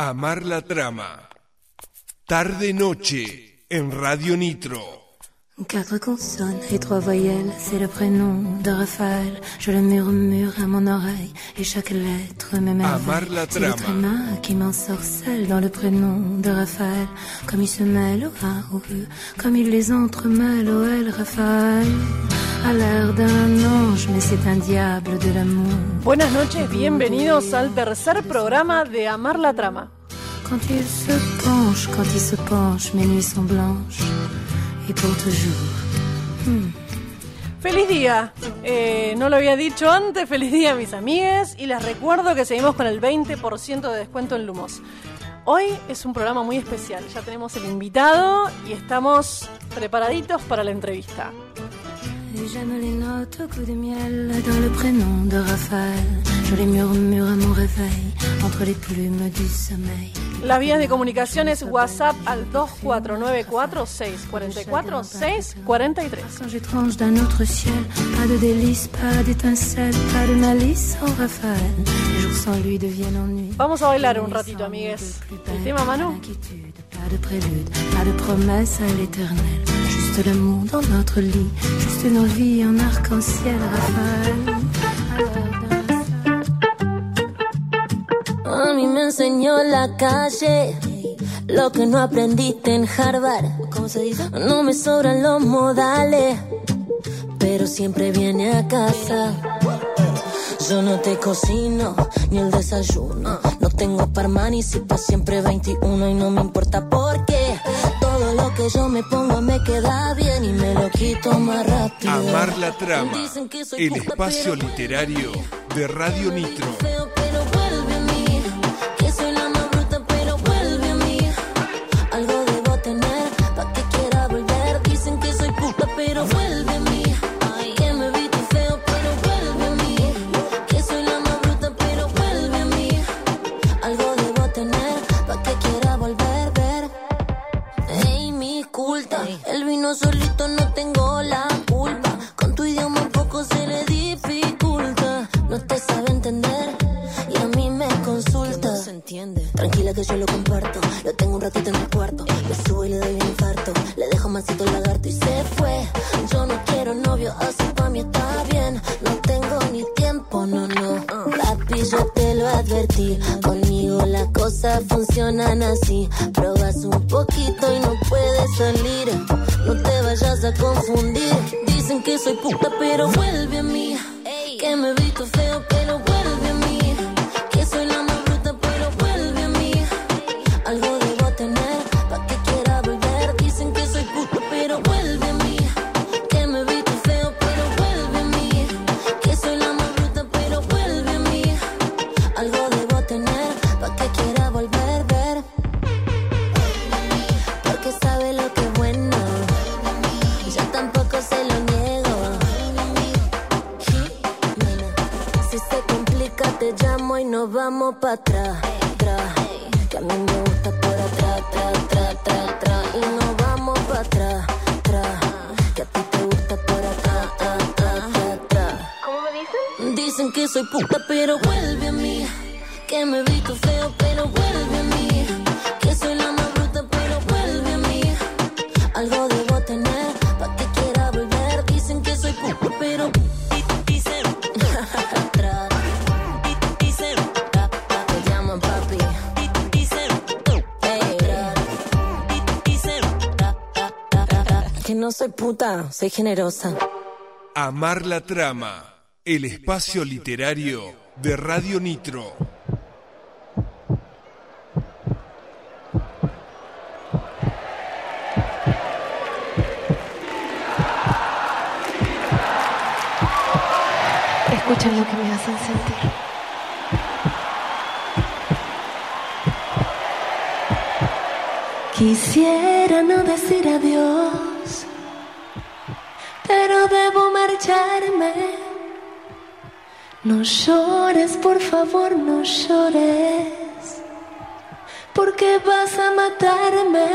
Amar la trama. Tarde-noche en Radio Nitro. Quatre consonnes et trois voyelles, c'est le prénom de Raphaël. Je le murmure à mon oreille et chaque lettre Amar la m'émerveille. C'est le trama. tréma qui m'ensorcelle dans le prénom de Raphaël. Comme il se mêle au A, au E, comme il les entremêle au L, Raphaël. A l'air d'un ange, mais c'est un diable de l'amour. Buenas noches, bienvenidos al tercer programa de Amar la Trama. Quand il se penche, quand il se penche, mes nuits sont blanches. Et pour toujours. Feliz día, Eh, no lo había dicho antes, feliz día mis amigues y les recuerdo que seguimos con el 20% de descuento en Lumos. Hoy es un programa muy especial, ya tenemos el invitado y estamos preparaditos para la entrevista. Et j'aime les notes au coup de miel dans le prénom de Raphaël. Je les murmure à mon réveil entre les plumes du sommeil. Las vías de comunicación es WhatsApp al 2494-644-643. Quand j'étrange d'un autre ciel, pas de délices, pas d'étincelles, pas de malice en Raphaël. Les jours sans lui deviennent ennui. Vamos a bailar un ratito, amigues. El tema, Manu. Inquiétude, pas de prélude, pas de promesse à l'éternel. Juste l'amour dans notre lit, juste nos vies en arc-en-ciel, A mí me enseñó la calle lo que no aprendiste en Harvard. ¿Cómo se dice? No me sobran los modales, pero siempre viene a casa. Yo no te cocino ni el desayuno. No tengo parmanis y pa' siempre 21 y no me importa por qué. Todo lo que yo me pongo me queda bien y me lo quito más rápido. Amar la trama. El espacio literario de Radio Nitro. Dicen? Que soy puta pero vuelve a mí. Que me he visto feo pero vuelve a mí. Que soy la más bruta pero vuelve a mí. Algo debo tener pa' que quiera volver. Dicen que soy puta pero dicen atrás. Dicen te llaman papi. Dicen que no soy puta, soy generosa. Amar la trama. El espacio literario de Radio Nitro. Escuchen lo que me hacen sentir. Quisiera no decir adiós, pero debo marcharme. No llores, por favor, no llores, porque vas a matarme.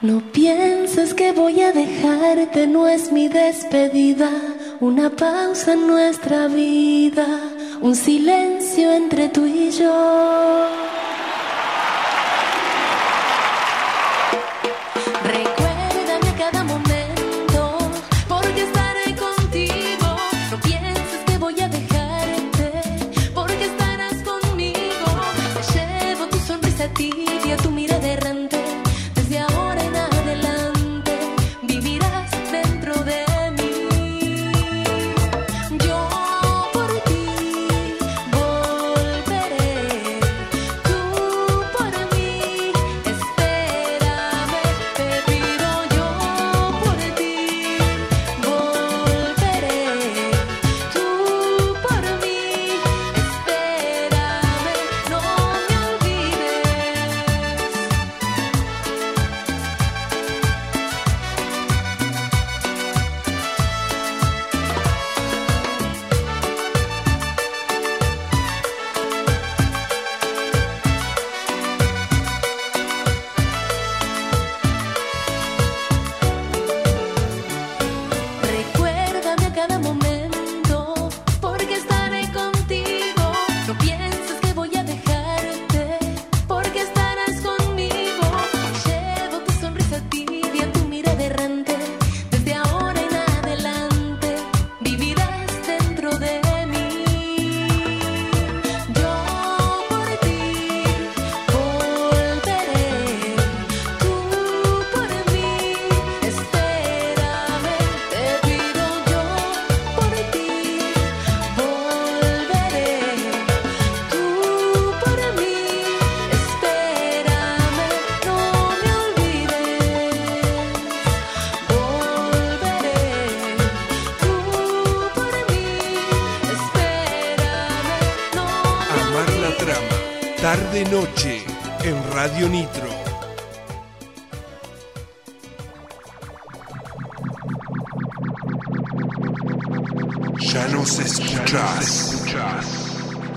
No pienses que voy a dejarte, no es mi despedida, una pausa en nuestra vida. un silencio entre tú y yo.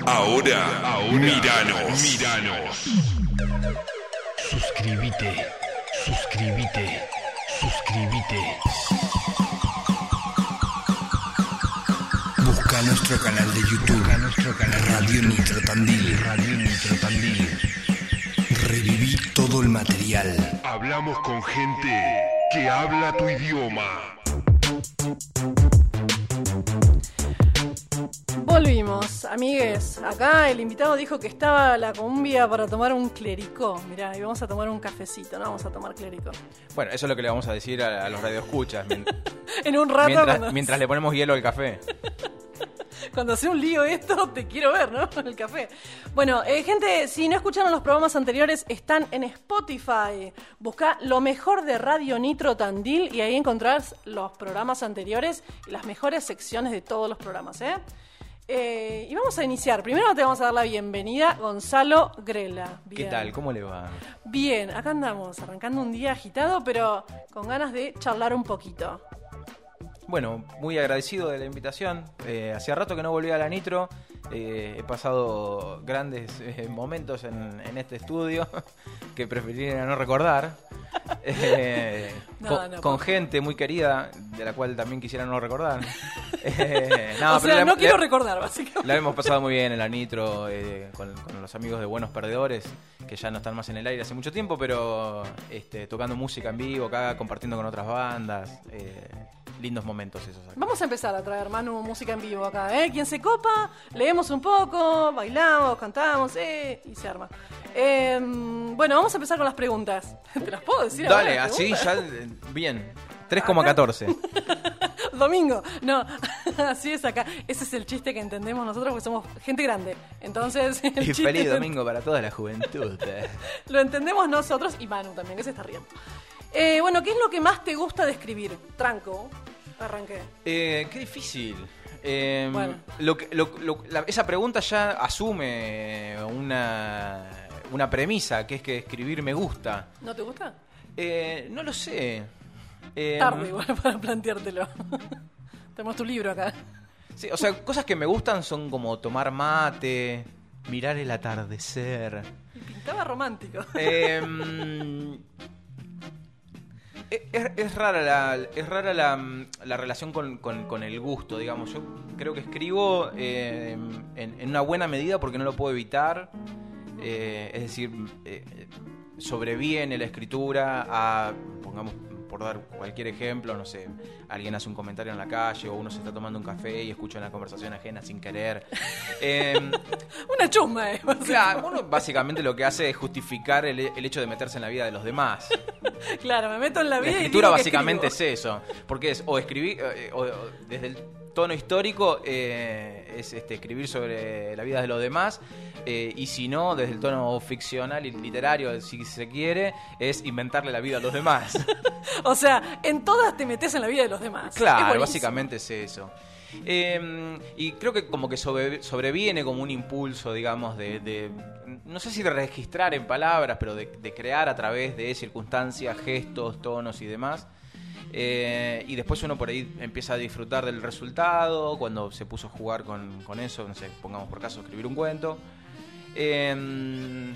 Ahora, ahora, miranos. Miranos. Suscríbete, suscríbete, suscríbete. Busca nuestro canal de YouTube, Busca nuestro canal Radio Nitro Tandil. Radio Nitro Tandil. Reviví todo el material. Hablamos con gente que habla tu idioma. Amigues. Acá el invitado dijo que estaba la cumbia para tomar un clericó. Mirá, y vamos a tomar un cafecito, no vamos a tomar clericó. Bueno, eso es lo que le vamos a decir a, a los radioescuchas En un rato, mientras, cuando, mientras le ponemos hielo al café. cuando hace un lío esto, te quiero ver, ¿no? El café. Bueno, eh, gente, si no escucharon los programas anteriores, están en Spotify. Busca lo mejor de Radio Nitro Tandil y ahí encontrarás los programas anteriores y las mejores secciones de todos los programas, ¿eh? Eh, y vamos a iniciar. Primero te vamos a dar la bienvenida, Gonzalo Grela. ¿Qué Bien. tal? ¿Cómo le va? Bien, acá andamos, arrancando un día agitado, pero con ganas de charlar un poquito. Bueno, muy agradecido de la invitación. Eh, hacía rato que no volvía a la Nitro. Eh, he pasado grandes eh, momentos en, en este estudio que preferiría no recordar. Eh, No, con, no, con por- gente muy querida, de la cual también quisiera no recordar. Eh, no, o pero sea, la- no quiero la- recordar, básicamente. La hemos pasado muy bien en la Nitro, eh, con, con los amigos de Buenos Perdedores, que ya no están más en el aire hace mucho tiempo, pero este, tocando música en vivo acá, compartiendo con otras bandas. eh, lindos momentos esos. acá. Vamos a empezar a traer, Manu, música en vivo acá, ¿eh? Quien se copa, leemos un poco, bailamos, cantamos, ¿eh? Y se arma. Eh, bueno, vamos a empezar con las preguntas. ¿Te las puedo decir? ahora, Dale, así ya. eh, Bien. 3,14. Domingo. No, así es acá. Ese es el chiste que entendemos nosotros porque somos gente grande. Entonces, el Y feliz domingo para toda la juventud. eh. lo entendemos nosotros y Manu también, que se está riendo. Eh, bueno, ¿qué es lo que más te gusta de escribir? Tranco. Arranqué. Eh, qué difícil. Eh, Bueno. lo que- lo- lo- la- esa pregunta ya asume una, una premisa, que es que escribir me gusta. ¿No te gusta? Eh, no lo sé. Eh, Tarde igual para planteártelo. Tenemos tu libro acá. sí, o sea, cosas que me gustan son como tomar mate, mirar el atardecer. Y pintaba romántico. Eh, mm, Es, es rara la, es rara la, la relación con, con- con el gusto, digamos. Yo creo que escribo eh, en, en una buena medida porque no lo puedo evitar. Eh, es decir, eh, sobreviene la escritura a, pongamos, por dar cualquier ejemplo, no sé, alguien hace un comentario en la calle o uno se está tomando un café y escucha una conversación ajena sin querer. Em, Una chusma, eh. Claro, uno básicamente lo que hace es justificar el, el hecho de meterse en la vida de los demás. Claro, me meto en la La vida y escritura digo básicamente es eso, porque es o escribir, eh, o, o desde el tono histórico eh, es este, escribir sobre la vida de los demás, eh, y si no, desde el tono ficcional y literario, si se quiere, es inventarle la vida a los demás. O sea, en todas te metes en la vida de los demás. Claro, básicamente es eso. Eh, y creo que como que sobre- sobreviene como un impulso, digamos, de, de- no sé si de registrar en palabras, pero de, de crear a través de circunstancias, gestos, tonos y demás. Eh, y después uno por ahí empieza a disfrutar del resultado, cuando se puso a jugar con, con eso, no sé, pongamos por caso escribir un cuento. Eh,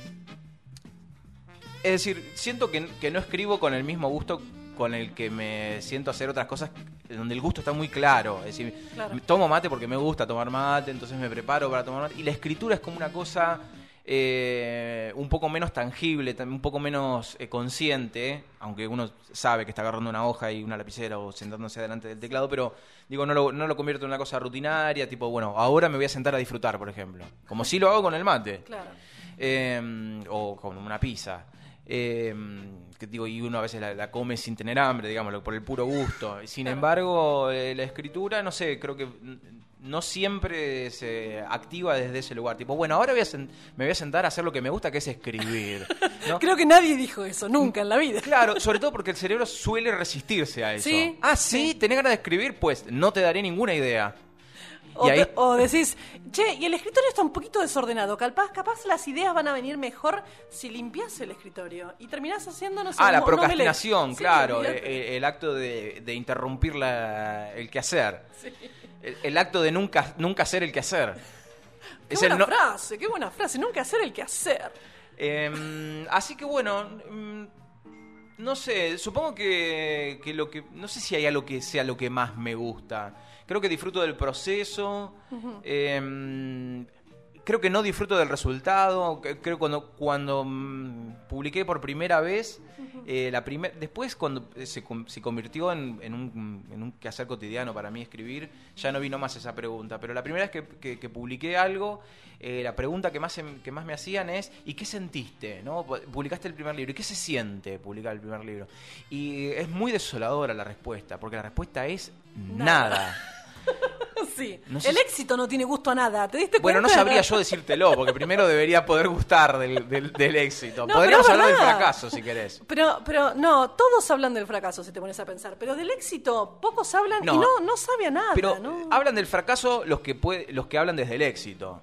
es decir, siento que, que no escribo con el mismo gusto con el que me siento a hacer otras cosas donde el gusto está muy claro. Es decir, Claro. tomo mate porque me gusta tomar mate, entonces me preparo para tomar mate. Y la escritura es como una cosa eh, un poco menos tangible, un poco menos eh, consciente, aunque uno sabe que está agarrando una hoja y una lapicera o sentándose delante del teclado, pero digo, no lo, no lo convierto en una cosa rutinaria, tipo, bueno, ahora me voy a sentar a disfrutar, por ejemplo. Como si lo hago con el mate. Claro. Eh, o con una pizza. Eh, que digo, y uno a veces la, la come sin tener hambre, digamos, por el puro gusto. Sin embargo, eh, la escritura, no sé, creo que no siempre se activa desde ese lugar. Tipo, bueno, ahora voy a me voy a sentar a hacer lo que me gusta, que es escribir. ¿no? Creo que nadie dijo eso, nunca en la vida. Claro, sobre todo porque el cerebro suele resistirse a eso. Sí, ah, sí, tenés ganas de escribir, pues no te daré ninguna idea. O, Y ahí- te- o decís, che, y el escritorio está un poquito desordenado. Capaz, capaz las ideas van a venir mejor si limpias el escritorio. Y terminás haciendo, no sé, Ah, la procrastinación, Sí, claro. olvídate. eh, el, acto de, de interrumpir la- el quehacer. El, el acto de nunca, nunca hacer el quehacer. Qué Es buena no- frase, qué buena frase. Nunca hacer el que hacer. Em, así que bueno, mm, no sé, supongo que, que lo que... No sé si hay algo que sea lo que más me gusta. Creo que disfruto del proceso. em, creo que no disfruto del resultado. Creo cuando cuando mm, publiqué por primera vez, eh, la primer, después cuando se, con- se convirtió en, en un, en un quehacer cotidiano para mí escribir, ya no vino más esa pregunta. Pero la primera vez que, que- que publiqué algo, eh, la pregunta que más, que más me hacían es, ¿y qué sentiste? ¿no? Pu- Publicaste el primer libro, ¿y qué se siente publicar el primer libro? Y es muy desoladora la respuesta, porque la respuesta es Nada. nada. Sí. No sé el si- éxito no tiene gusto a nada. ¿Te diste Bueno, no cuenta? sabría yo decírtelo, porque primero debería poder gustar del, del- del éxito. No, Podríamos hablar del fracaso, si querés. Pero, pero no, todos hablan del fracaso si te pones a pensar, pero del éxito pocos hablan No. y no, no sabe a nada. Pero hablan del fracaso los que puede, los que hablan desde el éxito.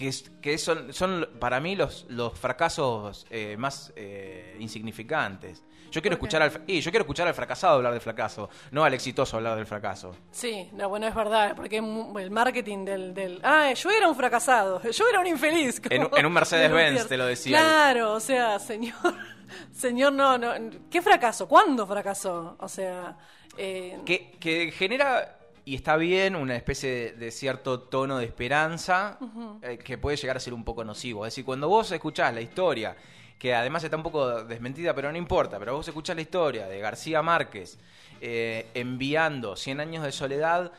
Que, es- que son, son para mí los, los fracasos eh, más eh, insignificantes. Yo quiero escuchar al, y yo quiero escuchar al fracasado hablar del fracaso, no al exitoso hablar del fracaso. Sí, no, bueno, es verdad, porque el marketing del, del... Ah, yo era un fracasado, yo era un infeliz. En un- como en un Mercedes-Benz Luthier. te lo decía. Claro, o sea, señor, señor, no, no, ¿qué fracaso? ¿Cuándo fracasó? O sea, eh, que, que genera, y está bien, una especie de, de cierto tono de esperanza eh, que puede llegar a ser un poco nocivo. Es decir, cuando vos escuchás la historia, que además está un poco desmentida, pero no importa, pero vos escuchás la historia de García Márquez eh, enviando 100 años de soledad,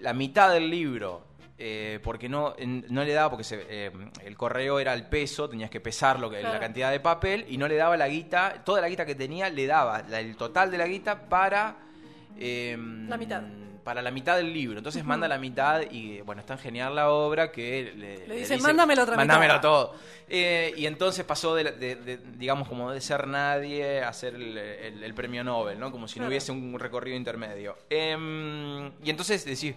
la mitad del libro. eh, porque no, no le daba, porque se- eh, el correo era el peso, tenías que pesar lo que, Claro. la cantidad de papel, y no le daba la guita, toda la guita que tenía, le daba la- el total de la guita para eh, La mitad. Para la mitad del libro. Entonces manda la mitad y bueno, es tan genial la obra que le, Le dice, "Mándame la otra mitad". Mándamelo todo. Eh, y entonces pasó de, de- de, digamos, como de ser nadie a ser el, el- el premio Nobel, ¿no? Como si no Claro. hubiese un recorrido intermedio. Em, y entonces decís,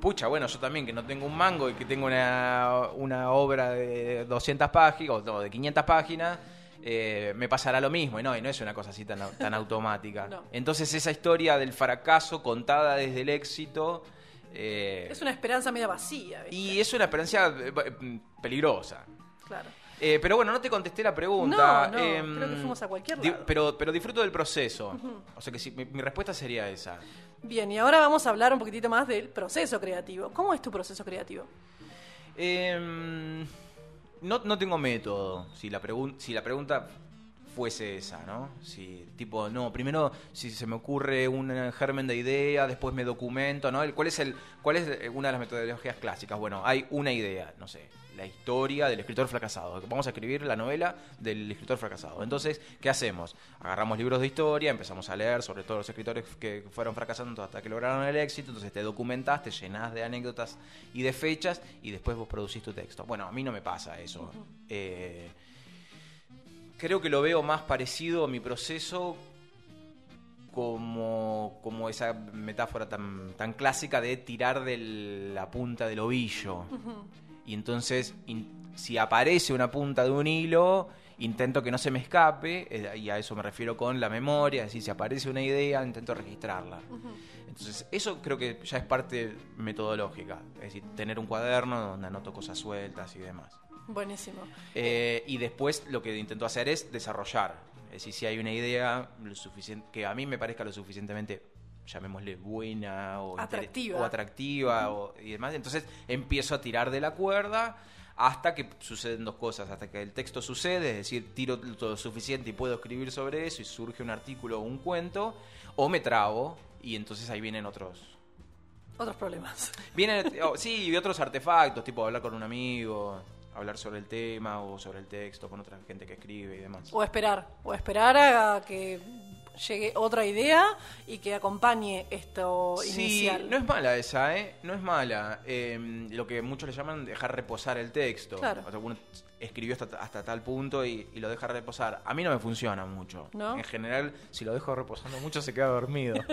pucha, bueno, yo también que no tengo un mango y que tengo una, una obra de 200 páginas o de 500 páginas, eh, me pasará lo mismo. Y no, y no es una cosa así tan, tan automática. No. Entonces esa historia del fracaso contada desde el éxito... eh, es una esperanza media vacía, ¿viste? y es una experiencia eh, peligrosa. Claro. Eh, pero bueno, no te contesté la pregunta. No, no, Em, creo que fuimos a cualquier lado. pero, pero disfruto del proceso. O sea que mi, mi respuesta sería esa. Bien, y ahora vamos a hablar un poquitito más del proceso creativo. ¿Cómo es tu proceso creativo? Em, no, no tengo método. Si la, si la pregunta fuese esa, ¿no? Si, tipo, no, primero si se me ocurre un germen de idea, después me documento, ¿no? ¿Cuál es, el, cuál es eh, una de las metodologías clásicas? Bueno, hay una idea, no sé, la historia del escritor fracasado. Vamos a escribir la novela del escritor fracasado. Entonces, ¿qué hacemos? Agarramos libros de historia, empezamos a leer sobre todos los escritores que fueron fracasando hasta que lograron el éxito, entonces te documentás, te llenás de anécdotas y de fechas y después vos producís tu texto. Bueno, a mí no me pasa eso. Eh, creo que lo veo más parecido a mi proceso como, como esa metáfora tan, tan clásica de tirar de la punta del ovillo. Y entonces, in- si aparece una punta de un hilo, intento que no se me escape, eh, y a eso me refiero con la memoria, es decir, si aparece una idea, intento registrarla. Entonces, eso creo que ya es parte metodológica, es decir, tener un cuaderno donde anoto cosas sueltas y demás. Buenísimo. Eh, y después lo que intento hacer es desarrollar. Es decir, si hay una idea lo suficiente, que a mí me parezca lo suficientemente, llamémosle buena o, Atractiva. o atractiva o- y demás, entonces empiezo a tirar de la cuerda hasta que suceden dos cosas, hasta que el texto sucede, es decir, tiro todo lo suficiente y puedo escribir sobre eso y surge un artículo o un cuento, o me trabo y entonces ahí vienen otros, Otros problemas. Vienen, oh, sí, y otros artefactos, tipo hablar con un amigo, hablar sobre el tema o sobre el texto con otra gente que escribe y demás. O esperar. O esperar a que llegue otra idea y que acompañe esto Sí, inicial. no es mala esa, ¿eh? No es mala. Eh, lo que muchos le llaman dejar reposar el texto. Claro. O sea, uno escribió hasta, hasta tal punto y, y lo deja reposar. A mí no me funciona mucho. ¿No? En general, si lo dejo reposando mucho, se queda dormido.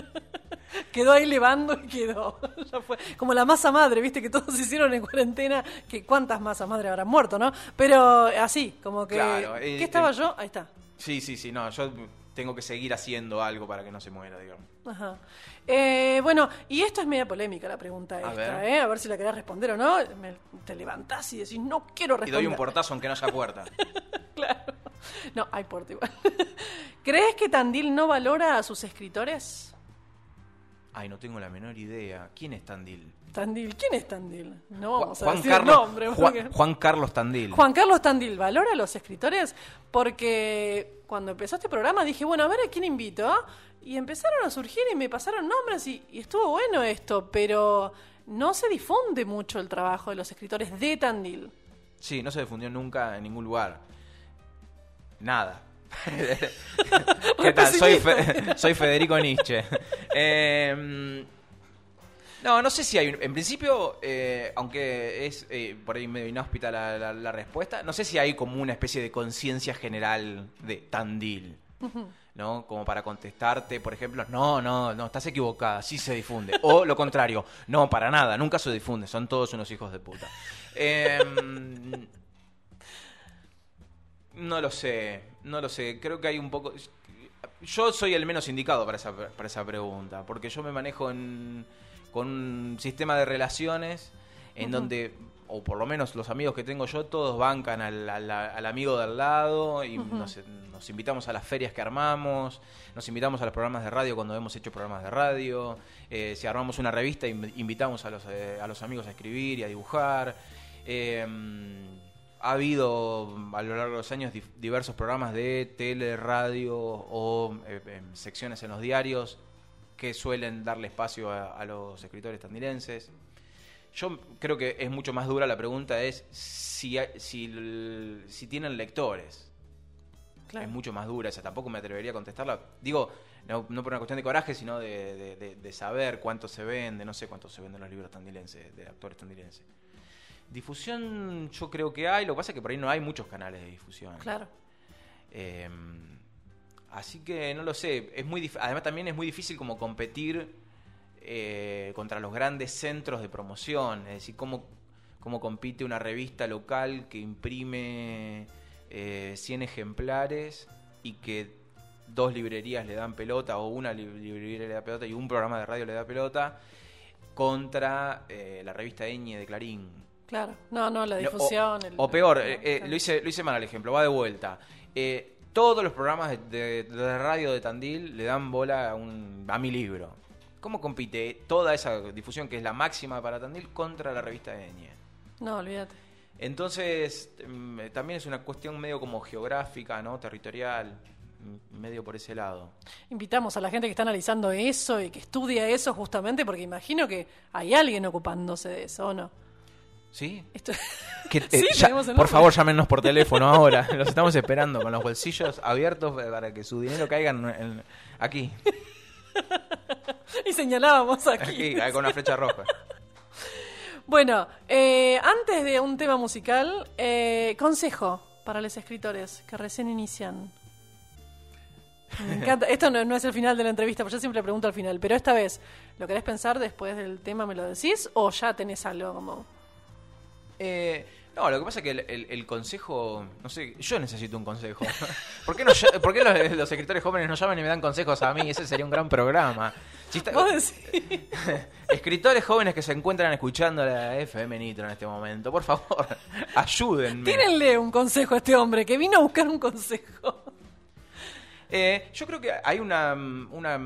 Quedó ahí levando y quedó. Ya fue. Como la masa madre, viste, que todos hicieron en cuarentena, que cuántas masas madre habrán muerto, ¿no? Pero así, como que... Claro, eh, ¿Qué estaba eh, yo? Ahí está. sí, sí, sí, no, yo tengo que seguir haciendo algo para que no se muera, digamos. Ajá. Eh, bueno, y esto es media polémica la pregunta esta, ver. ¿eh? A ver si la querés responder o no. Me- te levantás y decís, no quiero Y responder. doy un portazo aunque no haya puerta. Claro. No, hay puerta igual. ¿Crees que Tandil no valora a sus escritores? Ay, no tengo la menor idea. ¿Quién es Tandil? Tandil, ¿quién es Tandil? No vamos a decir Carlos, nombre. Porque- Juan Carlos Tandil. Juan Carlos Tandil, ¿valora a los escritores? Porque cuando empezó este programa dije, bueno, a ver a quién invito. ¿ah? Y empezaron a surgir y me pasaron nombres y, y estuvo bueno esto, pero no se difunde mucho el trabajo de los escritores de Tandil. Sí, no se difundió nunca en ningún lugar. Nada. ¿Qué tal? Soy, Fe- soy Federico Nietzsche. Eh, no, no sé si hay... un- En principio, eh, aunque es eh, por ahí medio inhóspita la, la- la respuesta, no sé si hay como una especie de conciencia general de Tandil. ¿No? Como para contestarte, por ejemplo, no, no, no, estás equivocada, sí se difunde. O lo contrario, no, para nada, nunca se difunde, son todos unos hijos de puta. Em, no lo sé, no lo sé. Creo que hay un poco. Yo soy el menos indicado para esa, para esa pregunta, porque yo me manejo en, con un sistema de relaciones en donde, o por lo menos los amigos que tengo yo, todos bancan al, al- al amigo de al lado y nos, nos invitamos a las ferias que armamos, nos invitamos a los programas de radio cuando hemos hecho programas de radio, eh, si armamos una revista, inv- invitamos a los, eh, a los amigos a escribir y a dibujar. Eh, ha habido a lo largo de los años diversos programas de tele, radio o eh, em, secciones en los diarios que suelen darle espacio a, a los escritores tandilenses. Yo creo que es mucho más dura la pregunta es si, si, si tienen lectores. Claro. Es mucho más dura esa, tampoco me atrevería a contestarla. Digo, no, no por una cuestión de coraje, sino de, de- de- de saber cuánto se vende, no sé cuánto se venden los libros tandilenses, de actores tandilenses. Difusión yo creo que hay, lo que pasa es que por ahí no hay muchos canales de difusión. Claro. Eh, así que no lo sé. Es muy además también es muy difícil como competir eh, contra los grandes centros de promoción. Es decir, cómo, cómo compite una revista local que imprime eh, 100 ejemplares y que dos librerías le dan pelota o una li- librería le da pelota y un programa de radio le da pelota contra eh, la revista Eñe de Clarín Claro. No, no, la difusión. O, el- o peor, eh, eh, lo, hice, lo hice mal el ejemplo, va de vuelta. Eh, todos los programas de, de- de radio de Tandil le dan bola a, un, a mi libro. ¿Cómo compite toda esa difusión, que es la máxima para Tandil, contra la revista de Ñe? No, olvídate. Entonces, mm, también es una cuestión medio como geográfica, ¿no? Territorial, mm, medio por ese lado. Invitamos a la gente que está analizando eso y que estudia eso justamente porque imagino que hay alguien ocupándose de eso, ¿o no? ¿Sí? Esto- Que, eh, Sí, ya- por favor, llámenos por teléfono ahora. Los estamos esperando con los bolsillos abiertos para que su dinero caiga en- en- aquí, y señalábamos aquí. aquí, con una flecha roja. Bueno, eh, antes de un tema musical, eh, consejo para los escritores que recién inician. Me encanta. Esto no, no es el final de la entrevista, porque yo siempre pregunto al final. Pero esta vez, ¿lo querés pensar después del tema, me lo decís? ¿O ya tenés algo como.? Eh, no, lo que pasa es que el, el- el consejo, no sé, yo necesito un consejo. ¿Por qué, no, ll- por qué los, los escritores jóvenes no llaman y me dan consejos a mí? Ese sería un gran programa. Si está- escritores jóvenes que se encuentran escuchando la FM Nitro en este momento, por favor, ayúdenme. Tírenle un consejo a este hombre que vino a buscar un consejo. Eh, yo creo que hay una, una,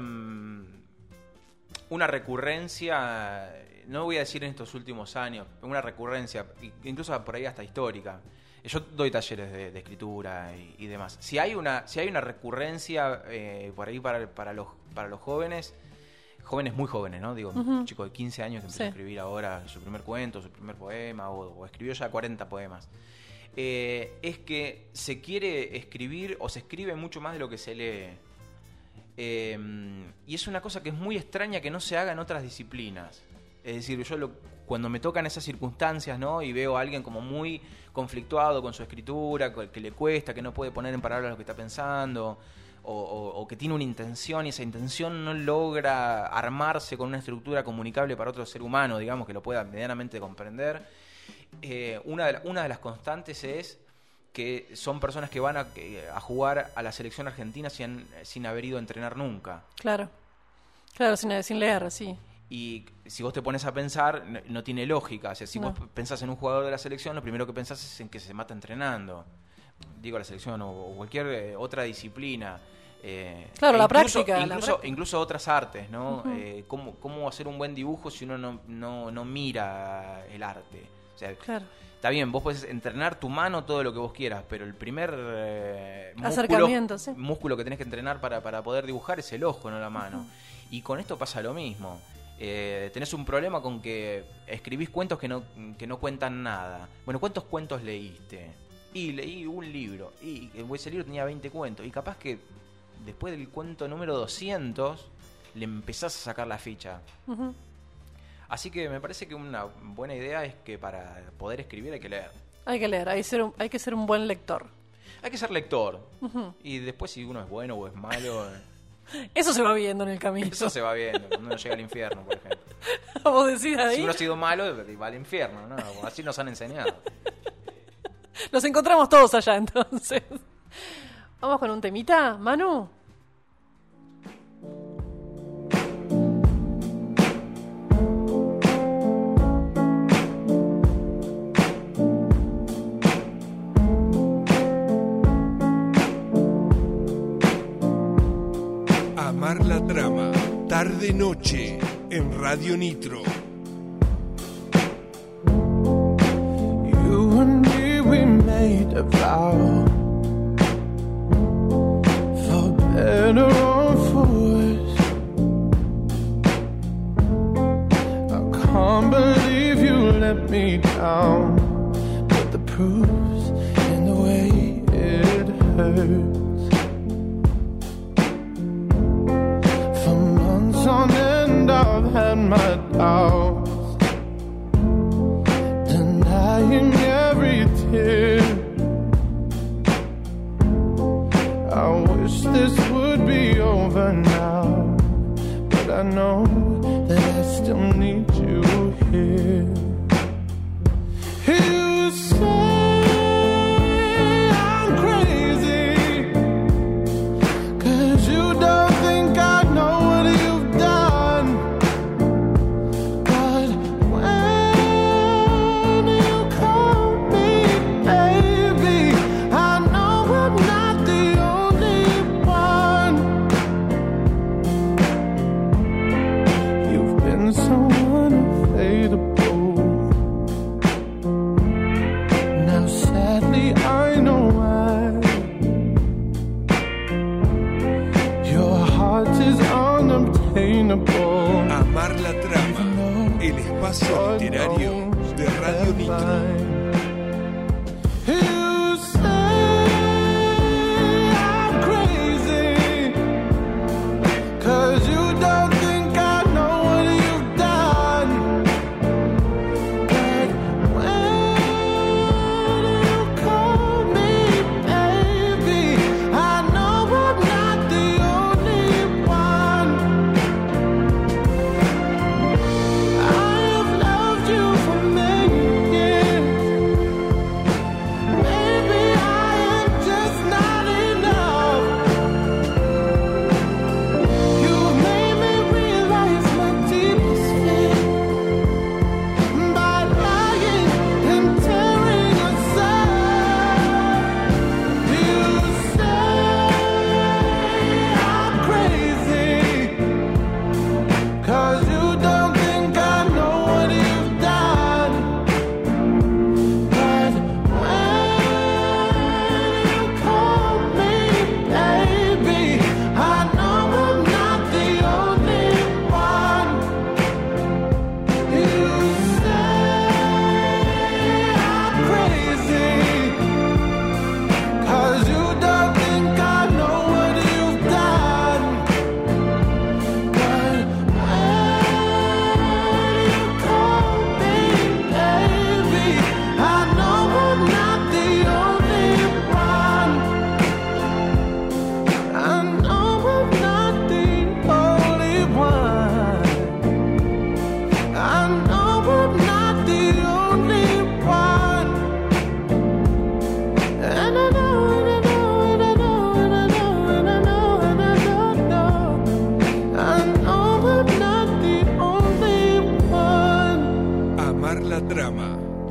una recurrencia, no voy a decir en estos últimos años, una recurrencia, incluso por ahí hasta histórica. Yo doy talleres de, de escritura y, y demás. Si hay una, si hay una recurrencia eh, por ahí para, para, los, para los jóvenes, jóvenes muy jóvenes, ¿no? Digo, un chico de 15 años que empieza Sí. a escribir ahora su primer cuento, su primer poema, o, o escribió ya 40 poemas. Eh, es que se quiere escribir o se escribe mucho más de lo que se lee. Eh, y es una cosa que es muy extraña que no se haga en otras disciplinas. Es decir, yo lo- cuando me tocan esas circunstancias, ¿no? Y veo a alguien como muy conflictuado con su escritura, que le cuesta, que no puede poner en palabras lo que está pensando, o, o- que tiene una intención y esa intención no logra armarse con una estructura comunicable para otro ser humano, digamos, que lo pueda medianamente comprender. Eh, una, de la- una de las constantes es que son personas que van a, a jugar a la selección argentina sin, sin haber ido a entrenar nunca. Claro. Claro, sin leer, sí. Y si vos te pones a pensar, no, no tiene lógica. O sea, si No. vos pensás en un jugador de la selección, lo primero que pensás es en que se mata entrenando. Digo la selección o, o cualquier eh, otra disciplina. eh, Claro, e la incluso- práctica, la Incluso, práctica. incluso otras artes, ¿no? Eh, ¿cómo, ¿Cómo hacer un buen dibujo si uno no, no, no mira el arte? O sea, Claro. Está bien, vos podés entrenar tu mano todo lo que vos quieras, pero el primer eh, músculo, Acercamiento, sí. músculo que tenés que entrenar para, para poder dibujar es el ojo, no la mano. Y con esto pasa lo mismo. Eh, tenés un problema con que escribís cuentos que no, que no cuentan nada. Bueno, ¿cuántos cuentos leíste? Y leí un libro. Y ese libro tenía 20 cuentos. Y capaz que después del cuento número 200 le empezás a sacar la ficha. Así que me parece que una buena idea es que para poder escribir hay que leer. Hay que leer, hay que ser un, hay que ser un buen lector. Hay que ser lector. Y después si uno es bueno o es malo, eh, Eso se va viendo en el camino. eso se va viendo cuando uno llega al infierno, por ejemplo. Vos decís ahí. Si uno ha sido malo, va al infierno, ¿no? Así nos han enseñado. Nos encontramos todos allá entonces. Vamos con un temita, Manu. La trama, tarde noche, en Radio Nitro.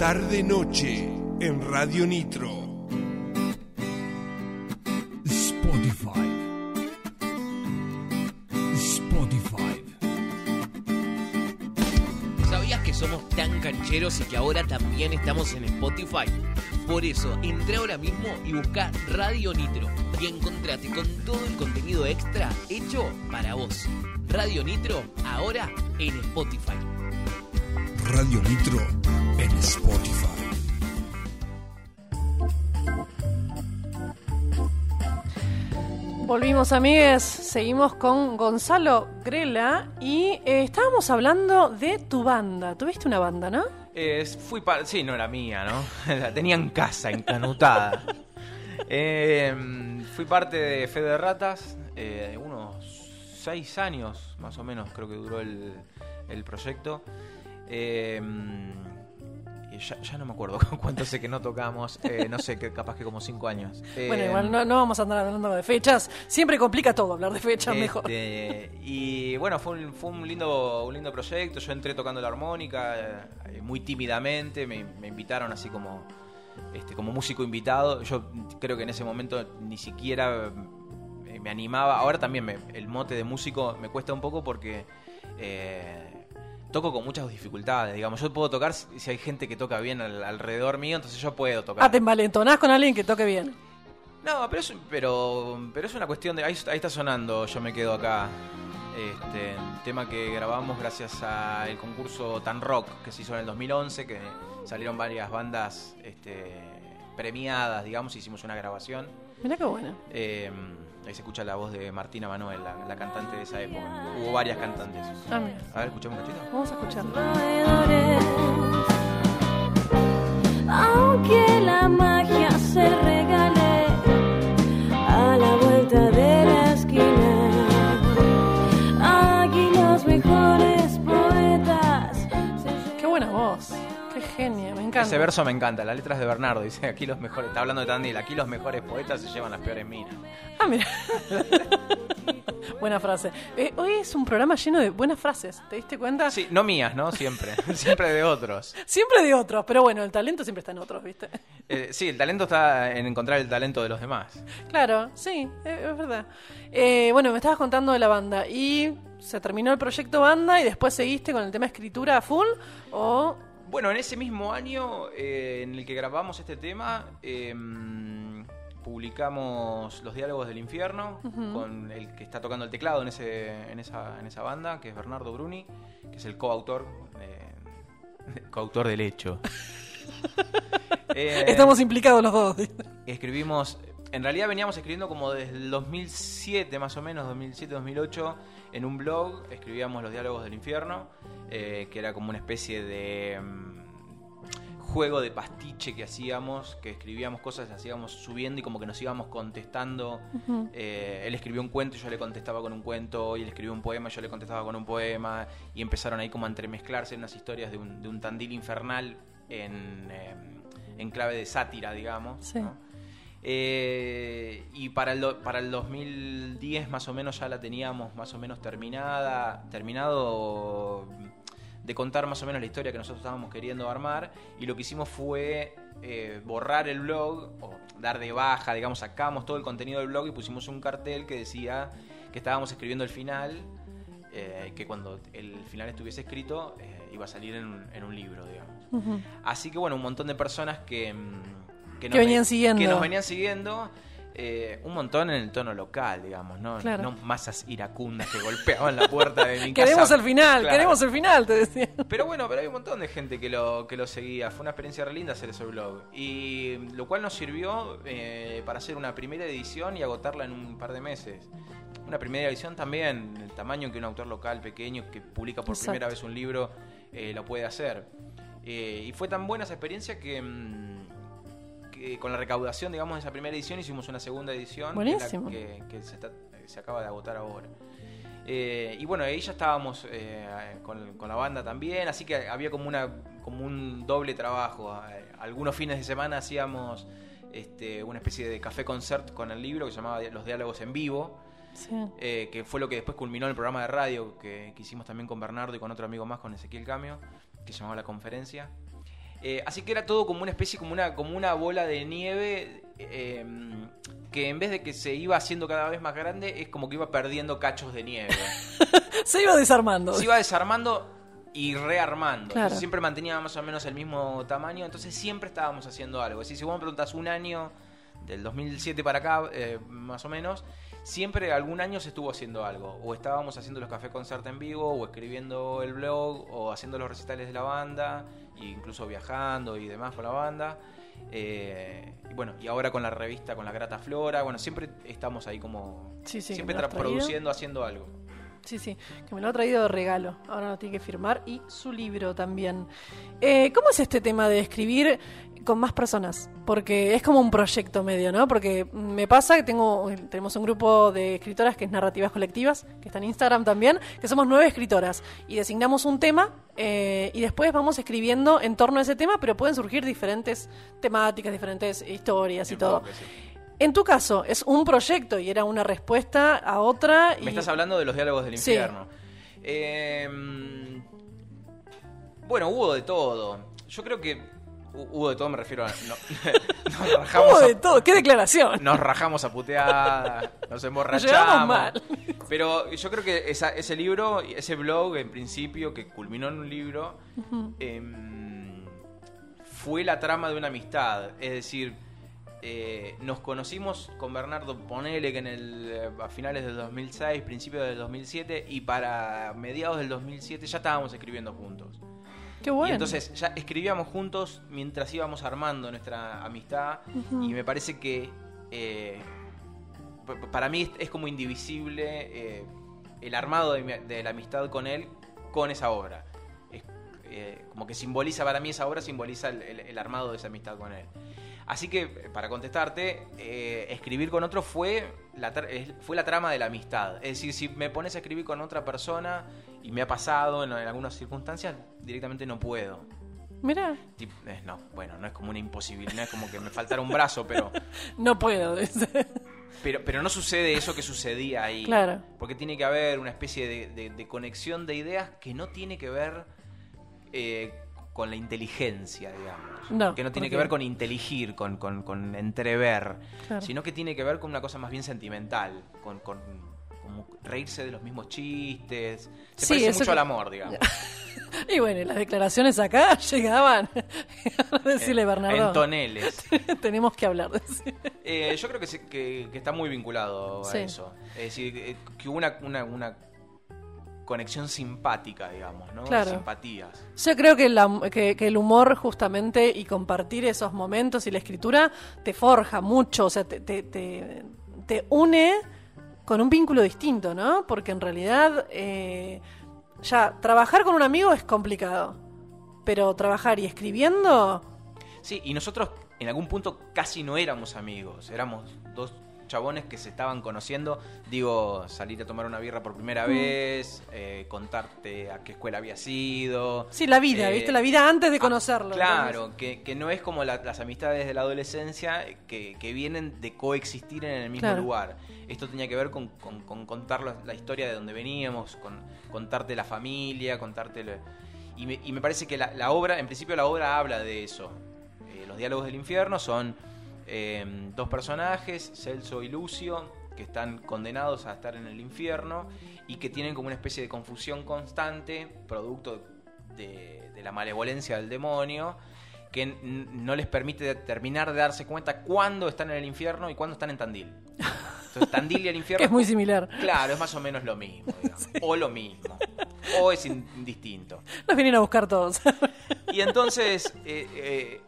Trama, tarde-noche en Radio Nitro. Spotify. Spotify. ¿Sabías que somos tan cancheros y que ahora también estamos en Spotify? Por eso, entra ahora mismo y busca Radio Nitro y encontrate con todo el contenido extra hecho para vos. Radio Nitro, ahora en Spotify. Radio Nitro en Spotify. Volvimos, amigues. Seguimos con Gonzalo Grela y eh, estábamos hablando de tu banda. Tuviste una banda, ¿no? Eh, fui sí, no era mía, ¿no? La tenía en casa, encanutada. Eh, fui parte de Fe de Ratas, eh, unos seis años más o menos creo que duró el, el proyecto. Eh, ya, ya no me acuerdo cuánto sé que no tocamos, eh, no sé, que capaz que como cinco años. Bueno, Eh, igual no, no vamos a andar hablando de fechas. Siempre complica todo hablar de fechas mejor. este, Y bueno, fue un, fue un lindo un lindo proyecto. Yo entré tocando la armónica eh, muy tímidamente. Me, me invitaron así como este, como músico invitado. Yo creo que en ese momento ni siquiera eh, me animaba. Ahora también me- el mote de músico me cuesta un poco porque eh, toco con muchas dificultades. Digamos, yo puedo tocar si hay gente que toca bien al- alrededor mío, entonces yo puedo tocar. Ah, te envalentonás con alguien que toque bien. No, pero es, pero, pero es una cuestión de. Ahí, ahí está sonando, yo me quedo acá. Este, tema que grabamos gracias al concurso Tan Rock que se hizo en el 2011, que salieron varias bandas este, premiadas, digamos, hicimos una grabación. Mirá qué bueno. Eh, ahí se escucha la voz de Martina Manuel, la, la cantante de esa época. Hubo varias cantantes. Ah, mira. A ver, escuchamos un cachito. Vamos a escucharlo. Aunque la magia se genia, me encanta. Ese verso me encanta, la letra es de Bernardo, dice aquí los mejores, está hablando de Tandil, aquí los mejores poetas se llevan las peores minas. Ah, mira. Buena frase. Eh, hoy es un programa lleno de buenas frases. ¿Te diste cuenta? Sí, no mías, ¿no? Siempre, siempre de otros. Siempre de otros, pero bueno, el talento siempre está en otros, ¿viste? Eh, sí, el talento está en encontrar el talento de los demás. Claro, sí, es verdad. Eh, bueno, me estabas contando de la banda y se terminó el proyecto banda y después seguiste con el tema escritura a full o Bueno, en ese mismo año eh, en el que grabamos este tema, eh, publicamos Los Diálogos del Infierno con el que está tocando el teclado en, ese, en, esa, en esa banda, que es Bernardo Bruni, que es el coautor, eh, coautor del hecho. Eh, Estamos implicados los dos. escribimos, en realidad veníamos escribiendo como desde el 2007 más o menos, 2007-2008, en un blog escribíamos los diálogos del infierno, eh, que era como una especie de mm, juego de pastiche que hacíamos, que escribíamos cosas, las íbamos subiendo y como que nos íbamos contestando. Eh, él escribió un cuento y yo le contestaba con un cuento, y él escribió un poema y yo le contestaba con un poema, y empezaron ahí como a entremezclarse unas historias de un, de un Tandil infernal en, eh, en clave de sátira, digamos. Sí. ¿no? Eh, y para el, para el 2010 más o menos ya la teníamos más o menos terminada, terminado de contar más o menos la historia que nosotros estábamos queriendo armar y lo que hicimos fue eh, borrar el blog o dar de baja, digamos, sacamos todo el contenido del blog y pusimos un cartel que decía que estábamos escribiendo el final, eh, que cuando el final estuviese escrito eh, iba a salir en un, en un libro, digamos. Así que bueno, un montón de personas que, mm, Que venían siguiendo. Que nos venían siguiendo. eh, un montón en el tono local, digamos, ¿no? Claro. No masas iracundas que golpeaban la puerta de mi casa. Queremos el final, Claro. queremos el final, te decía. Pero bueno, pero hay un montón de gente que lo, que lo seguía. Fue una experiencia re linda hacer ese blog. Y lo cual nos sirvió eh, para hacer una primera edición y agotarla en un par de meses. Una primera edición también, el tamaño que un autor local pequeño que publica por Exacto. primera vez un libro eh, lo puede hacer. Y fue tan buena esa experiencia que, mm, que con la recaudación, digamos, de esa primera edición hicimos una segunda edición. que es la Buenísimo. Que, que se, está- se acaba de agotar ahora. Eh, y bueno, ahí ya estábamos eh, con, con la banda también, así que había como una como un doble trabajo. Eh, Algunos fines de semana hacíamos este, una especie de café concert con el libro que se llamaba Los Diálogos en Vivo, Sí. eh, que fue lo que después culminó el programa de radio que, que hicimos también con Bernardo y con otro amigo más, con Ezequiel Camio, que se llamaba La Conferencia. Eh, así que era todo como una especie, como una, como una bola de nieve eh, que en vez de que se iba haciendo cada vez más grande, es como que iba perdiendo cachos de nieve. Se iba desarmando. se iba desarmando y rearmando. Claro. Siempre mantenía más o menos el mismo tamaño, entonces siempre estábamos haciendo algo. Es decir, si vos me preguntas un año, del 2007 para acá, eh, más o menos, siempre algún año se estuvo haciendo algo. O estábamos haciendo los café concert en vivo, o escribiendo el blog, o haciendo los recitales de la banda, e incluso viajando y demás con la banda. Eh, y bueno, y ahora con la revista, con la Grata Flora, bueno, siempre estamos ahí como... Sí, sí, siempre produciendo, haciendo algo. Sí, sí, que me lo ha traído de regalo. Ahora lo tiene que firmar y su libro también. Eh, ¿Cómo es este tema de escribir con más personas? Porque es como un proyecto medio, ¿no? Porque me pasa que tengo, tenemos un grupo de escritoras que es Narrativas Colectivas, que está en Instagram también, que somos nueve escritoras y designamos un tema eh, y después vamos escribiendo en torno a ese tema, pero pueden surgir diferentes temáticas, diferentes historias y todo. Sí. En tu caso, es un proyecto y era una respuesta a otra. y- Me estás hablando de los diálogos del Sí. infierno. Eh, bueno, hubo de todo. Yo creo que hu- hubo de todo, me refiero a. no- nos, rajamos Hubo de a, todo, qué declaración. nos rajamos a putear, nos Nos emborrachamos. llevamos mal. Pero yo creo que esa- ese libro, ese blog en principio, que culminó en un libro, em, fue la trama de una amistad. Es decir, eh, nos conocimos con Bernardo Ponele que en el, eh, a finales del 2006, principios del 2007, y para mediados del 2007 ya estábamos escribiendo juntos. Qué bueno. Y entonces ya escribíamos juntos mientras íbamos armando nuestra amistad y me parece que eh, para mí es, como indivisible eh, el armado de, mi- de la amistad con él con esa obra. Es, como que simboliza para mí esa obra, simboliza el, el- el armado de esa amistad con él. Así que, eh, para contestarte, eh, escribir con otro fue la, fue la trama de la amistad. Es decir, si me pones a escribir con otra persona, y me ha pasado en, en algunas circunstancias, directamente no puedo. Mira, eh, no, bueno, no es como una imposibilidad, no es como que me faltara un brazo, pero, no puedo. pero, pero no sucede eso que sucedía ahí. Claro. Porque tiene que haber una especie de, de- de conexión de ideas que no tiene que ver eh, con la inteligencia, digamos. No, que no tiene ¿por que ver con inteligir, con, con- con entrever, Claro. sino que tiene que ver con una cosa más bien sentimental, con, con- como reírse de los mismos chistes. Se Sí, parece mucho que- al amor, digamos. Y bueno, las declaraciones acá llegaban. decirle, Bernardo. En toneles. Tenemos que hablar de eso. Eh, yo creo que, se- que- que está muy vinculado a Sí. eso. Es decir, que, que hubo una, una, una conexión simpática, digamos, ¿no? Claro. Simpatías. Yo creo que, la- que- que el humor justamente y compartir esos momentos y la escritura te forja mucho, o sea, te, te, te- te une con un vínculo distinto, ¿no? Porque en realidad eh, ya trabajar con un amigo es complicado, pero trabajar y escribiendo, Sí, y nosotros en algún punto casi no éramos amigos, éramos dos chabones que se estaban conociendo, digo, salir a tomar una birra por primera Mm. vez, eh, contarte a qué escuela había sido. sí, la vida, Eh, ¿viste? La vida antes de ah, conocerlo. Claro, que, que no es como la- las amistades de la adolescencia que, que vienen de coexistir en el mismo Claro. lugar. Esto tenía que ver con, con- con contar la, la historia de donde veníamos, con contarte la familia, contarte... lo- y, me, y me parece que la, la obra, en principio la obra habla de eso. Eh, los diálogos del infierno son eh, dos personajes, Celso y Lucio, que están condenados a estar en el infierno y que tienen como una especie de confusión constante, producto de, de la malevolencia del demonio, que no les permite terminar de darse cuenta cuándo están en el infierno y cuándo están en Tandil. Entonces, Tandil y el infierno. Que es muy similar. Claro, es más o menos lo mismo, digamos. O lo mismo. O es indistinto. Nos vienen a buscar todos. Y entonces, eh, eh,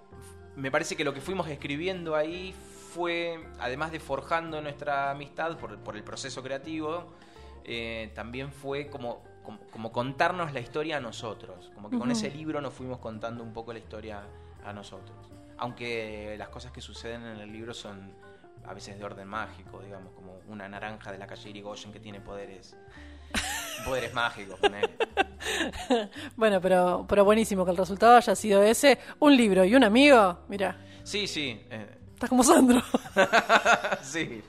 me parece que lo que fuimos escribiendo ahí fue, además de forjando nuestra amistad por, por el proceso creativo, eh, también fue como, como, como contarnos la historia a nosotros. Como que con ese libro nos fuimos contando un poco la historia a nosotros. Aunque las cosas que suceden en el libro son a veces de orden mágico, digamos, como una naranja de la calle Irigoyen que tiene poderes. Poderes mágicos, bueno, pero, pero buenísimo que el resultado haya sido ese. Un libro y un amigo, mira, Sí, sí. eh, estás como Sandro. sí.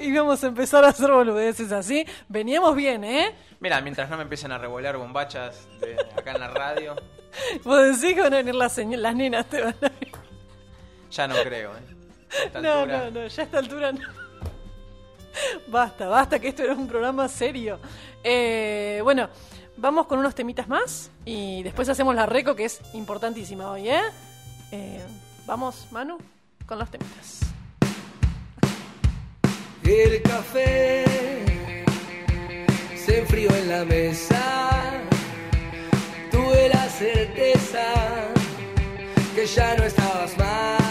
y vamos a empezar a hacer boludeces así. Veníamos bien, ¿eh? Mira, mientras no me empiecen a revolear bombachas de acá en la radio, Vos decís que van a venir las, señ- las nenas, te van a ya no creo, ¿eh? A esta No, altura. no, no, ya a esta altura no. Basta, basta, que esto era un programa serio. Eh, bueno, vamos con unos temitas más y después hacemos la reco, que es importantísima hoy, ¿eh? Eh, vamos, Manu, con los temitas. El café se enfrió en la mesa. Tuve la certeza que ya no estabas más.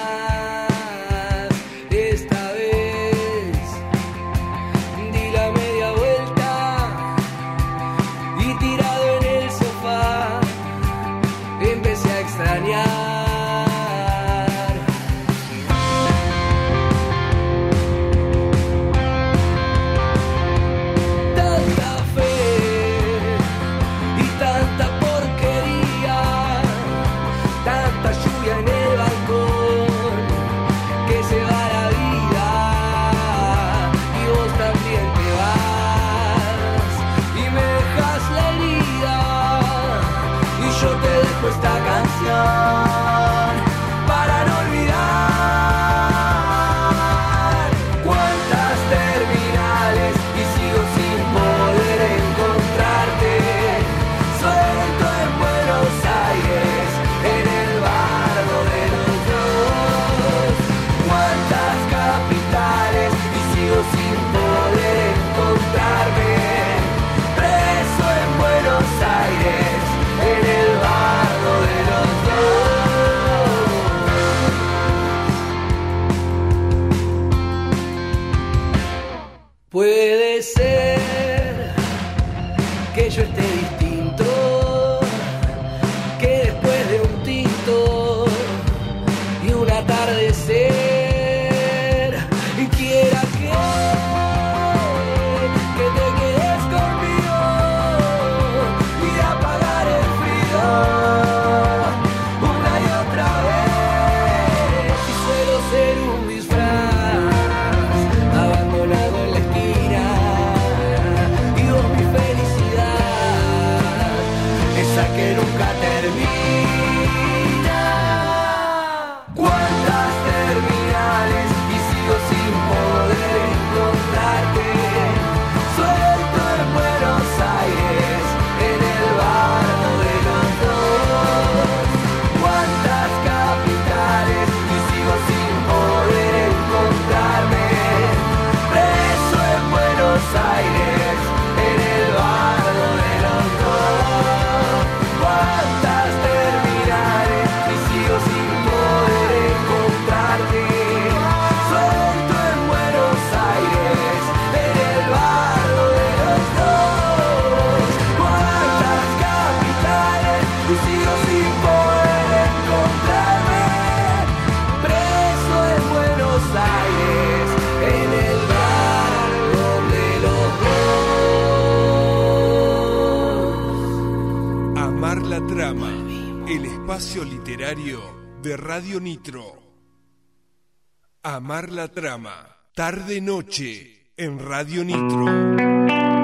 la trama. Tarde-noche en Radio Nitro.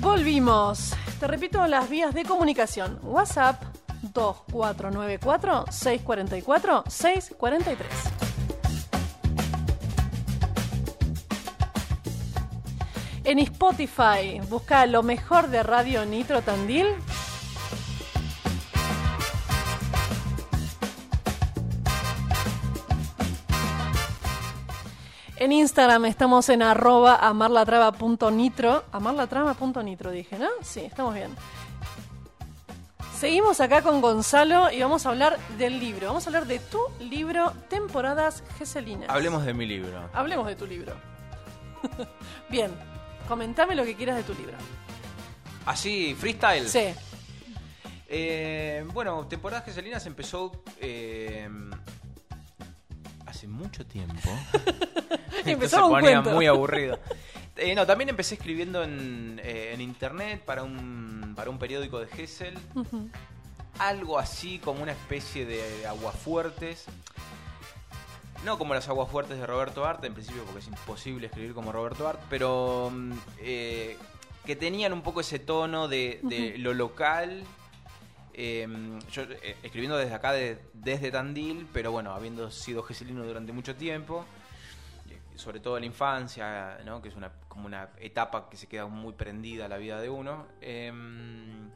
Volvimos. Te repito las vías de comunicación. WhatsApp 2494-644-643. En Spotify, busca lo mejor de Radio Nitro Tandil En Instagram estamos en arroba amarlatrava.nitro. Amarlatrava.nitro dije, ¿no? Sí, estamos bien. Seguimos acá con Gonzalo y vamos a hablar del libro. Vamos a hablar de tu libro, Temporadas Geselinas. Hablemos de mi libro. Hablemos de tu libro. Bien, comentame lo que quieras de tu libro. Así, freestyle. Sí. Eh, bueno, Temporadas Geselinas empezó eh, hace mucho tiempo. Esto se ponía cuento. muy aburrido. Eh, no, también empecé escribiendo en, eh, en internet para un, para un periódico de Gessel. Ujú. Algo así como una especie de aguafuertes. No como las aguafuertes de Roberto Art, en principio porque es imposible escribir como Roberto Art, pero mm, eh, que tenían un poco ese tono de, lo local. Eh, yo eh, escribiendo desde acá, de- desde Tandil, pero bueno, habiendo sido geselino durante mucho tiempo, sobre todo en la infancia, ¿no? que es una, como una etapa que se queda muy prendida a la vida de uno. em,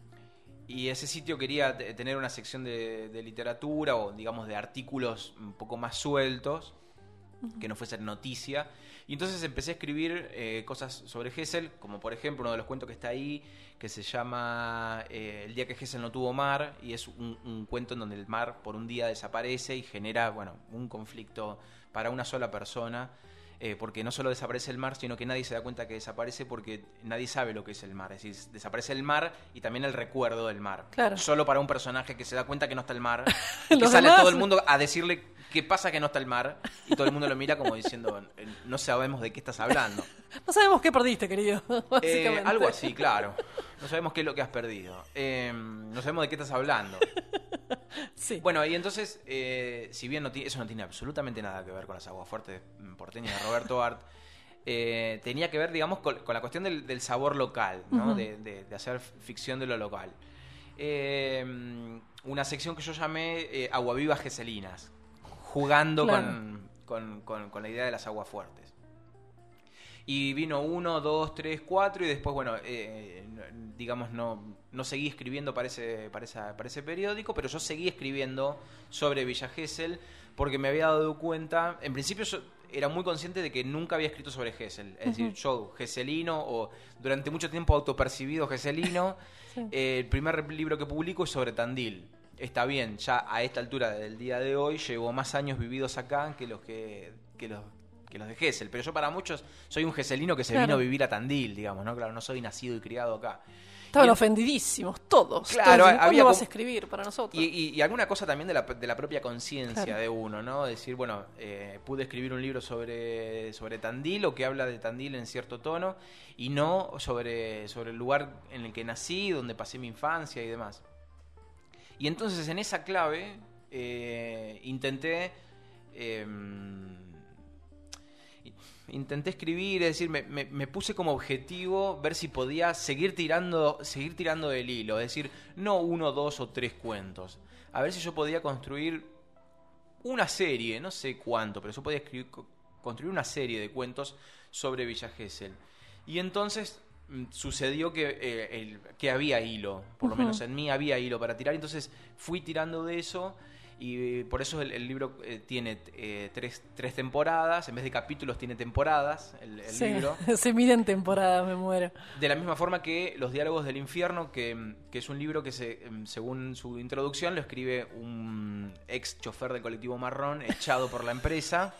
y ese sitio quería te- tener una sección de, de literatura o digamos de artículos un poco más sueltos, que no fuesen noticia. Y entonces empecé a escribir eh, cosas sobre Gessel, como por ejemplo uno de los cuentos que está ahí, que se llama eh, El día que Gessel no tuvo mar, y es un, un cuento en donde el mar por un día desaparece y genera, bueno, un conflicto para una sola persona. Eh, porque no solo desaparece el mar, sino que nadie se da cuenta que desaparece porque nadie sabe lo que es el mar. Es decir, desaparece el mar y también el recuerdo del mar. Claro. Solo para un personaje que se da cuenta que no está el mar. que sale demás- todo el mundo a decirle qué pasa que no está el mar. Y todo el mundo lo mira como diciendo, "Eh, no sabemos de qué estás hablando. No sabemos qué perdiste, querido. Eh, algo así, claro. No sabemos qué es lo que has perdido. Eh, no sabemos de qué estás hablando. Bueno, y entonces, eh, si bien no tiene- eso no tiene absolutamente nada que ver con las aguafuertes porteñas de Roberto Art, eh, tenía que ver, digamos, con, con la cuestión del, del sabor local, ¿no? De, de- de hacer ficción de lo local. Eh, una sección que yo llamé Aguavivas Geselinas, jugando Claro. con, con- con- con la idea de las aguafuertes. Y vino uno, dos, tres, cuatro y después, bueno, eh, digamos, no, no seguí escribiendo para ese, para, esa- para ese periódico, pero yo seguí escribiendo sobre Villa Gesell porque me había dado cuenta, en principio yo era muy consciente de que nunca había escrito sobre Gesell, es decir, yo, geselino, o durante mucho tiempo autopercibido geselino, Sí. eh, el primer libro que publico es sobre Tandil. Está bien, ya a esta altura del día de hoy llevo más años vividos acá que los que, que los que los de Gesell, pero yo para muchos soy un geselino que se Claro. vino a vivir a Tandil, digamos, ¿no? Claro, no soy nacido y criado acá. Estaban Y- ofendidísimos, todos. Claro, todos. ¿Cuándo había vas a escribir para nosotros? Y, y- y alguna cosa también de la, de la propia conciencia Claro. de uno, ¿no? Decir, bueno, eh, pude escribir un libro sobre, sobre Tandil o que habla de Tandil en cierto tono y no sobre, sobre el lugar en el que nací, donde pasé mi infancia y demás. Y entonces en esa clave eh, intenté... em, intenté escribir, es decir, me, me- me puse como objetivo ver si podía seguir tirando, seguir tirando del hilo, es decir, no uno, dos o tres cuentos. A ver si yo podía construir una serie, no sé cuánto, pero yo podía escribir, co- construir una serie de cuentos sobre Villa Gesell. Y entonces mm, sucedió que, eh, el- que había hilo, por lo menos en mí había hilo para tirar, entonces fui tirando de eso y eh, por eso el, el libro eh, tiene eh, tres, tres temporadas, en vez de capítulos tiene temporadas el, el Sí, libro. se mide en temporada, me muero. De la misma forma que Los Diálogos del Infierno, que, que es un libro que, se, em, según su introducción, lo escribe un ex chofer del colectivo marrón echado por la empresa.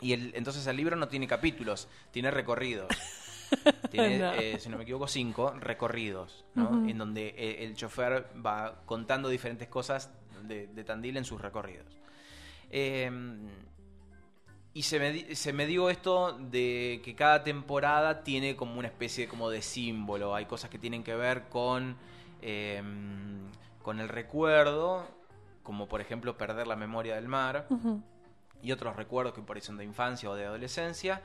Y el, entonces el libro no tiene capítulos, tiene recorridos. Tiene, No. eh, si no me equivoco, cinco recorridos, ¿no? En donde eh, el chofer va contando diferentes cosas de, de Tandil en sus recorridos. Eh, y se me, se me dio esto de que cada temporada tiene como una especie como de símbolo. Hay cosas que tienen que ver con, eh, con el recuerdo, como por ejemplo perder la memoria del mar, y otros recuerdos que por ahí son de infancia o de adolescencia.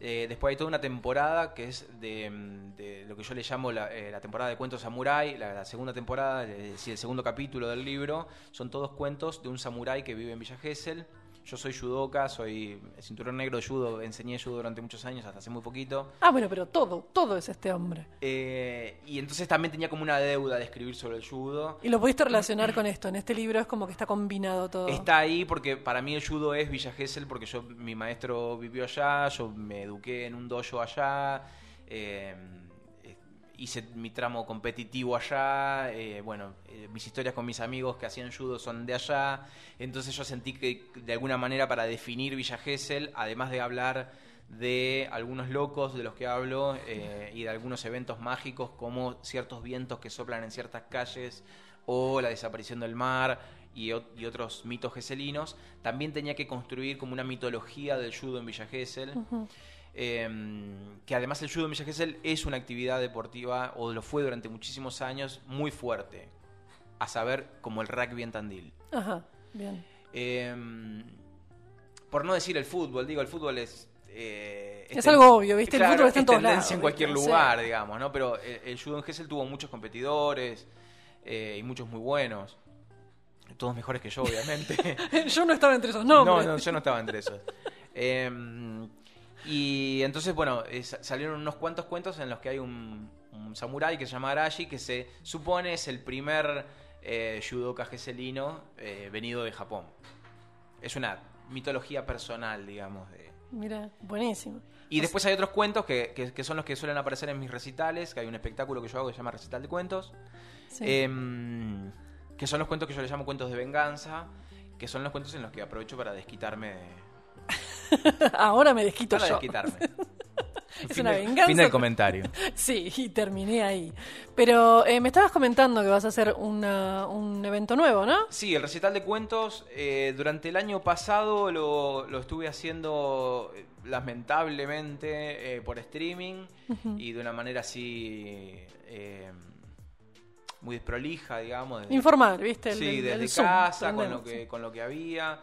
Eh, después hay toda una temporada que es de, mm, lo que yo le llamo la, eh, temporada de cuentos samurái, la, la segunda temporada, es decir, el segundo capítulo del libro, son todos cuentos de un samurái que vive en Villa Gesell. Yo soy judoka, soy cinturón negro de judo, enseñé judo durante muchos años, hasta hace muy poquito. Ah, bueno, pero todo, todo es este hombre. Eh, y entonces también tenía como una deuda de escribir sobre el judo. Y lo pudiste relacionar con esto. En este libro es como que está combinado todo. Está ahí porque para mí el judo es Villa Gesell, porque yo, mi maestro vivió allá, yo me eduqué en un dojo allá, eh, hice mi tramo competitivo allá, eh, bueno, eh, mis historias con mis amigos que hacían judo son de allá, entonces yo sentí que de alguna manera para definir Villa Gesell, además de hablar de algunos locos de los que hablo eh, y de algunos eventos mágicos como ciertos vientos que soplan en ciertas calles o la desaparición del mar y, otros mitos geselinos, también tenía que construir como una mitología del judo en Villa Gesell. Eh, que además el judo en Villa Gesell es una actividad deportiva, o lo fue durante muchísimos años, muy fuerte. A saber, como el rugby en Tandil. Ajá, bien. Eh, por no decir el fútbol, digo, el fútbol es... eh, Es ten- algo obvio, ¿viste? El fútbol está en todos tendencia lados, en cualquier lugar, digamos, ¿no? Pero el, el judo en Gesell tuvo muchos competidores eh, y muchos muy buenos. Todos mejores que yo, obviamente. Yo no estaba entre esos nombres. No, no, yo no estaba entre esos. Eh, y entonces, bueno, eh, sa- salieron unos cuantos cuentos en los que hay un, un samurái que se llama Arashi, que se supone es el primer eh, judoka geselino eh, venido de Japón. Es una mitología personal, digamos. De... Mira, buenísimo. Y después hay otros cuentos que, que- que son los que suelen aparecer en mis recitales, que hay un espectáculo que yo hago que se llama Recital de Cuentos. Sí. Em, que son los cuentos que yo les llamo cuentos de venganza, que son los cuentos en los que aprovecho para desquitarme de, Ahora me desquito para yo. desquitarme. Es Fin una venganza. Fin del comentario. Sí, y terminé ahí. Pero eh, me estabas comentando que vas a hacer una- un evento nuevo, ¿no? Sí, el recital de cuentos eh, durante el año pasado lo, lo estuve haciendo eh, lamentablemente eh, por streaming y de una manera así muy desprolija, digamos. desde- Informal, ¿viste? El- sí, el- desde el Zoom, casa, con lo, que, con lo que había,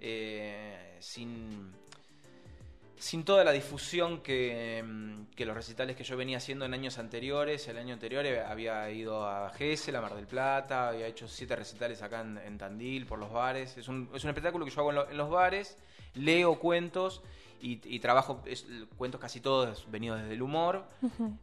eh, sin, sin toda la difusión que, mm, que los recitales que yo venía haciendo en años anteriores. El año anterior eh, había ido a Gesell, a Mar del Plata, había hecho siete recitales acá en, en Tandil, por los bares. Es un, es un espectáculo que yo hago en, en los bares, leo cuentos y, y trabajo es- cuentos casi todos venidos desde el humor,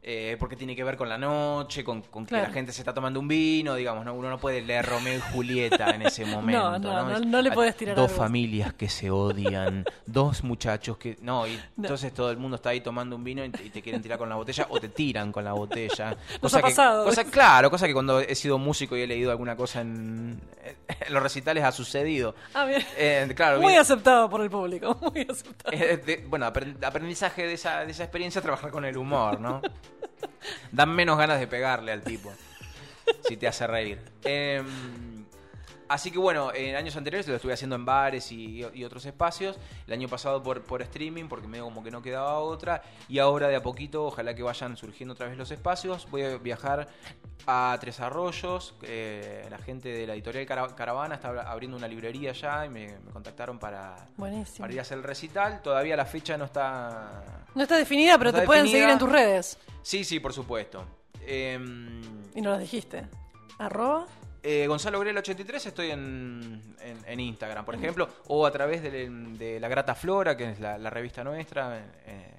eh, porque tiene que ver con la noche, con, con que la gente se está tomando un vino, digamos, ¿no? uno no puede leer Romeo y Julieta en ese momento. No, no, no, no le podés tirar Dos algo. familias que se odian, dos muchachos que... No, y entonces todo el mundo está ahí tomando un vino y te, y te quieren tirar con la botella o te tiran con la botella. Nos ha que- pasado. cosa- claro, cosa que cuando he sido músico y he leído alguna cosa en, en los recitales ha sucedido. Ah, bien. Eh, claro, Muy bien. aceptado por el público, muy aceptado. Eh, bueno, aprend- aprendizaje de esa, de esa experiencia trabajar con el humor, ¿no? Dan menos ganas de pegarle al tipo. Si te hace reír. Em, así que bueno, en años anteriores lo estuve haciendo en bares y, y otros espacios. El año pasado por, por streaming, porque medio como que no quedaba otra. Y ahora de a poquito, ojalá que vayan surgiendo otra vez los espacios. Voy a viajar a Tres Arroyos. eh, la gente de la editorial Cara- Caravana está abriendo una librería ya y me, me contactaron para, Buenísimo. para ir a hacer el recital. Todavía la fecha no está. No está definida, pero no está te pueden seguir en tus redes. Sí, sí, por supuesto. Em, Y no las dijiste. Arroba. Eh, Gonzalo Grel 83 estoy en, en, en Instagram, por ejemplo, o a través de, de La Grata Flora, que es la, la revista nuestra. eh,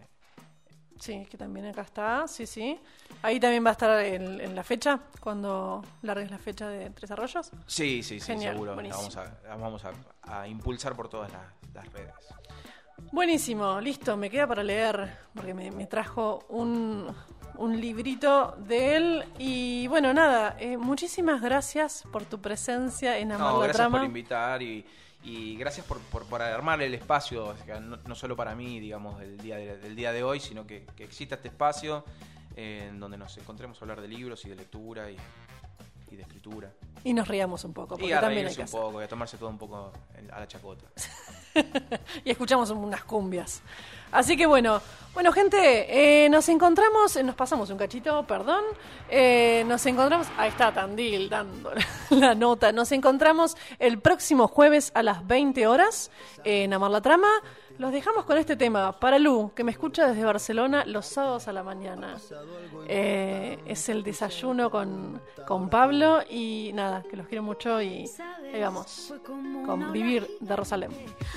Sí, que también acá está, sí, sí. Ahí también va a estar en, en la fecha, cuando largues la fecha de Tres Arroyos. sí, sí, sí, Genial, seguro. La vamos, a, la vamos a, a impulsar por todas las, las redes. Buenísimo, listo, me queda para leer, porque me, me trajo un, un librito de él. Y bueno, nada, eh, muchísimas gracias por tu presencia en Amar No, la gracias Trama. por invitar y, y gracias por, por, por armar el espacio, no, no solo para mí, digamos, del día de, del día de hoy, sino que, que exista este espacio eh, en donde nos encontremos a hablar de libros y de lectura y, y de escritura. Y nos riamos un poco, porque Y a también hay que un hacer. poco y a tomarse todo un poco a la chacota. y escuchamos unas cumbias. Así que bueno, bueno gente, eh, nos encontramos, nos pasamos un cachito, perdón, eh, nos encontramos, ahí está Tandil dando la nota, nos encontramos el próximo jueves a las 20 horas en Amar la Trama. Los dejamos con este tema. Para Lu, que me escucha desde Barcelona los sábados a la mañana. Eh, es el desayuno con, con Pablo y nada, que los quiero mucho y ahí vamos. Con Vivir de Rosalén.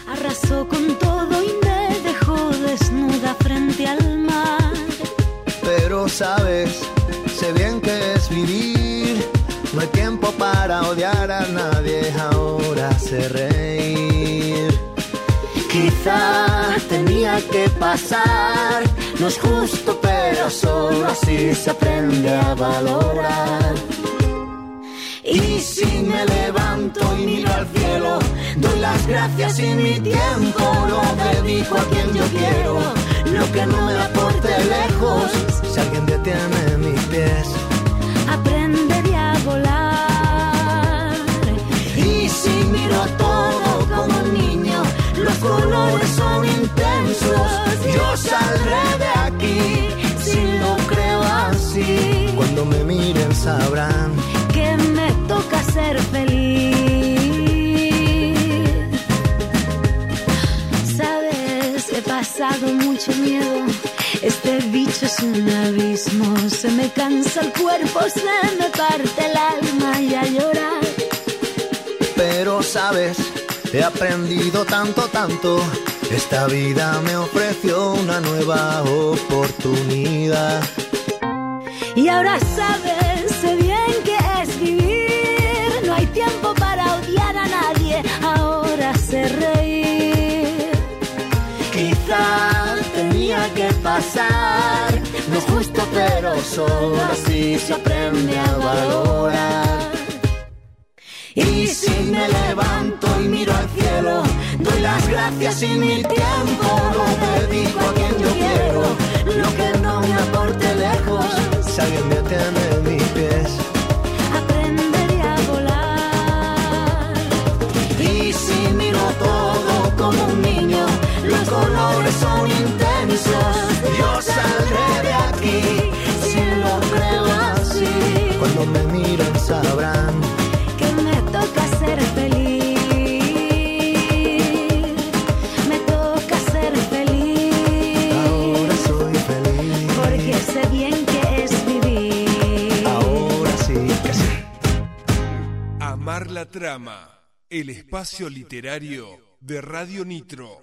Arrasó con todo y me dejó desnuda frente al mar. Pero sabes, sé bien que es vivir. No hay tiempo para odiar a nadie, ahora sé reír. Quizá tenía que pasar, no es justo, pero solo así se aprende a valorar. Y si me levanto y miro al cielo, doy las gracias y mi tiempo lo dedico a quien yo quiero. Lo que no me aporte lejos, si alguien detiene mis pies. Aprenderé abismo. Se me cansa el cuerpo, se me parte el alma y a llorar. Pero sabes, he aprendido tanto, tanto. Esta vida me ofreció una nueva oportunidad. Y ahora sabes, sé bien que es vivir. No hay tiempo para odiar a nadie. Ahora sé reír. Quizá tenía que pasar. No es justo, pero solo así se aprende a valorar. Y si me levanto y miro al cielo, doy las gracias y mi tiempo lo dedico a quien yo quiero. Lo que no me aporte lejos, si alguien me tiene mis pies. Aprenderé a volar. Y si miro todo como un niño, los colores son intensos. Yo saldré de aquí si lo creo así. Cuando me miren sabrán que me toca ser feliz. Me toca ser feliz. Ahora soy feliz. Porque sé bien que es vivir. Ahora sí que sí. Amar la trama, el espacio literario de Radio Nitro.